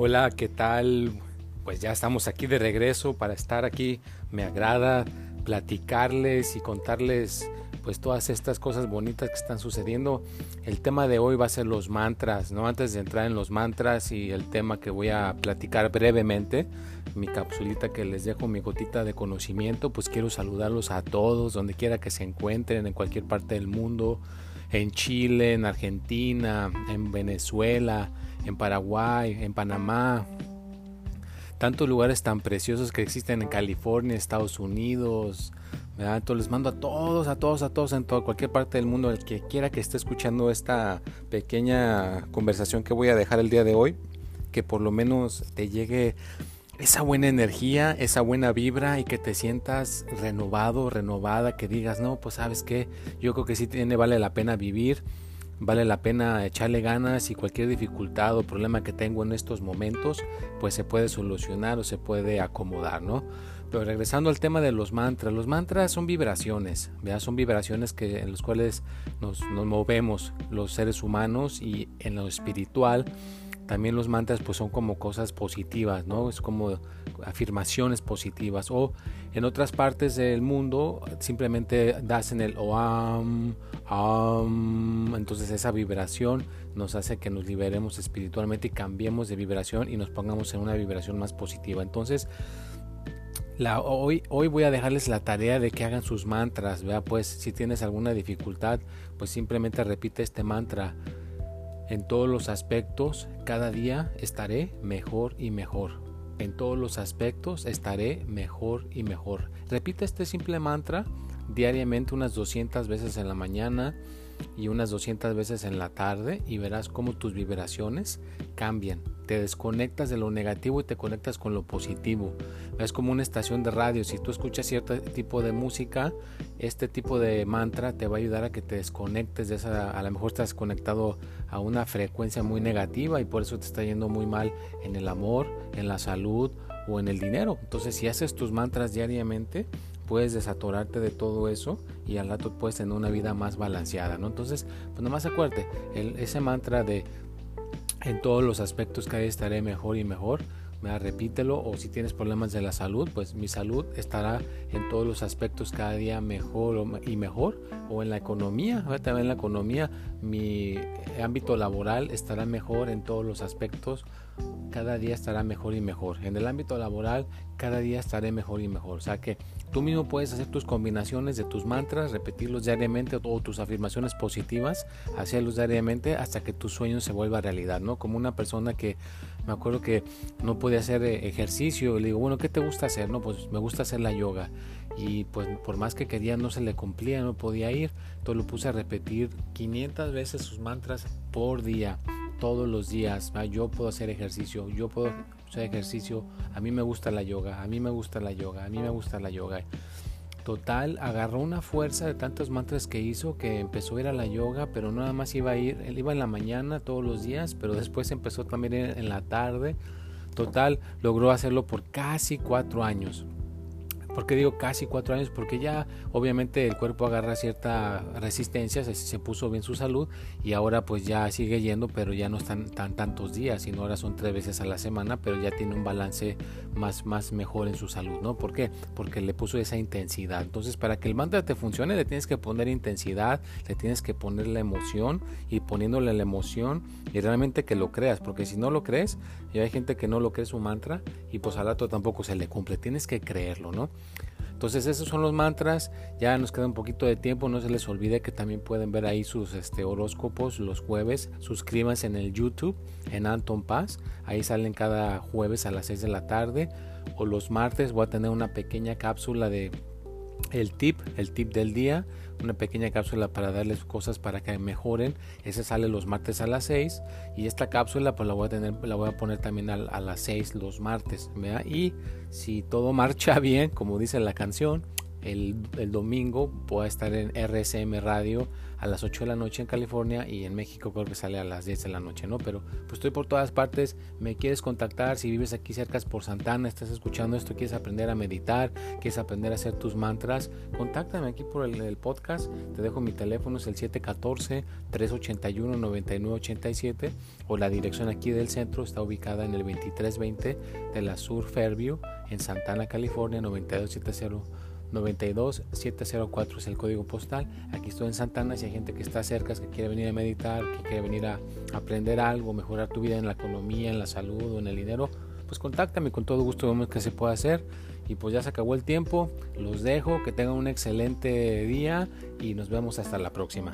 Hola, ¿qué tal? Pues ya estamos aquí de regreso para estar aquí. Me agrada platicarles y contarles pues todas estas cosas bonitas que están sucediendo. El tema de hoy va a ser los mantras, ¿no? Antes de entrar en los mantras y el tema que voy a platicar brevemente, mi capsulita que les dejo, mi gotita de conocimiento, pues quiero saludarlos a todos, donde quiera que se encuentren, en cualquier parte del mundo, en Chile, en Argentina, en Venezuela, en Paraguay, en Panamá, tantos lugares tan preciosos que existen en California, Estados Unidos. Entonces les mando a todos, a todos, a todos en toda cualquier parte del mundo, el que quiera que esté escuchando esta pequeña conversación que voy a dejar el día de hoy, que por lo menos te llegue esa buena energía, esa buena vibra y que te sientas renovado, renovada, que digas, no, pues sabes que yo creo que sí tiene, vale la pena vivir vale la pena echarle ganas y cualquier dificultad o problema que tengo en estos momentos pues se puede solucionar o se puede acomodar, ¿no? Pero regresando al tema de los mantras, los mantras son vibraciones, ¿verdad? son vibraciones que, en las cuales nos, nos movemos los seres humanos y en lo espiritual también los mantras pues son como cosas positivas, ¿no? Es como afirmaciones positivas o en otras partes del mundo simplemente das en el oam, entonces esa vibración nos hace que nos liberemos espiritualmente y cambiemos de vibración y nos pongamos en una vibración más positiva. Entonces, la, hoy, hoy voy a dejarles la tarea de que hagan sus mantras, ¿verdad? Pues si tienes alguna dificultad, pues simplemente repite este mantra. En todos los aspectos, cada día estaré mejor y mejor. En todos los aspectos estaré mejor y mejor. Repite este simple mantra diariamente unas 200 veces en la mañana y unas 200 veces en la tarde y verás cómo tus vibraciones cambian. Te desconectas de lo negativo y te conectas con lo positivo. Es como una estación de radio. Si tú escuchas cierto tipo de música, este tipo de mantra te va a ayudar a que te desconectes de esa. A lo mejor estás conectado a una frecuencia muy negativa y por eso te está yendo muy mal en el amor, en la salud o en el dinero. Entonces, si haces tus mantras diariamente, puedes desatorarte de todo eso y al rato puedes tener una vida más balanceada, ¿no? Entonces, pues nomás acuérdate, ese mantra de en todos los aspectos cada vez estaré mejor y mejor, repítelo o si tienes problemas de la salud, pues mi salud estará en todos los aspectos cada día mejor y mejor o en la economía, también en la economía mi ámbito laboral estará mejor en todos los aspectos, cada día estará mejor y mejor. En el ámbito laboral cada día estaré mejor y mejor. O sea que tú mismo puedes hacer tus combinaciones de tus mantras, repetirlos diariamente o tus afirmaciones positivas, hacerlos diariamente hasta que tu sueño se vuelva realidad, ¿no? Como una persona que me acuerdo que no podía hacer eh, ejercicio, le digo, bueno, ¿qué te gusta hacer? No, pues me gusta hacer la yoga. Y pues por más que quería no se le cumplía, no podía ir. Entonces lo puse a repetir 500 veces sus mantras por día todos los días. Yo puedo hacer ejercicio, yo puedo hacer ejercicio. A mí me gusta la yoga, a mí me gusta la yoga, a mí me gusta la yoga. Total, agarró una fuerza de tantos mantras que hizo que empezó a ir a la yoga, pero nada más iba a ir, él iba en la mañana todos los días, pero después empezó también en la tarde. Total, logró hacerlo por casi cuatro años. ¿Por qué digo casi cuatro años? Porque ya obviamente el cuerpo agarra cierta resistencia, se, puso bien su salud y ahora pues ya sigue yendo, pero ya no están tan tantos días, sino ahora son tres veces a la semana, pero ya tiene un balance más, más mejor en su salud, ¿no? ¿Por qué? Porque le puso esa intensidad. Entonces para que el mantra te funcione le tienes que poner intensidad, le tienes que poner la emoción y poniéndole la emoción y realmente que lo creas, porque si no lo crees, y hay gente que no lo cree su mantra y pues al rato tampoco se le cumple, tienes que creerlo, ¿no? Entonces esos son los mantras, ya nos queda un poquito de tiempo, no se les olvide que también pueden ver ahí sus este, horóscopos los jueves, suscríbanse en el YouTube, en Anton Paz, ahí salen cada jueves a las 6 de la tarde. O los martes voy a tener una pequeña cápsula de el tip, el tip del día, una pequeña cápsula para darles cosas para que mejoren. Ese sale los martes a las 6 y esta cápsula pues la voy a tener la voy a poner también a, las 6 los martes, Y si todo marcha bien, como dice la canción, el, el, domingo voy a estar en RSM Radio a las 8 de la noche en California y en México creo que sale a las 10 de la noche, ¿no? Pero pues estoy por todas partes, me quieres contactar, si vives aquí cerca por Santana, estás escuchando esto, quieres aprender a meditar, quieres aprender a hacer tus mantras, contáctame aquí por el, el podcast, te dejo mi teléfono, es el 714-381-9987 o la dirección aquí del centro está ubicada en el 2320 de la Sur Fairview en Santana, California 92700 92704 es el código postal. Aquí estoy en Santana. Si hay gente que está cerca, que quiere venir a meditar, que quiere venir a aprender algo, mejorar tu vida en la economía, en la salud o en el dinero, pues contáctame. Con todo gusto vemos qué se puede hacer. Y pues ya se acabó el tiempo. Los dejo. Que tengan un excelente día y nos vemos hasta la próxima.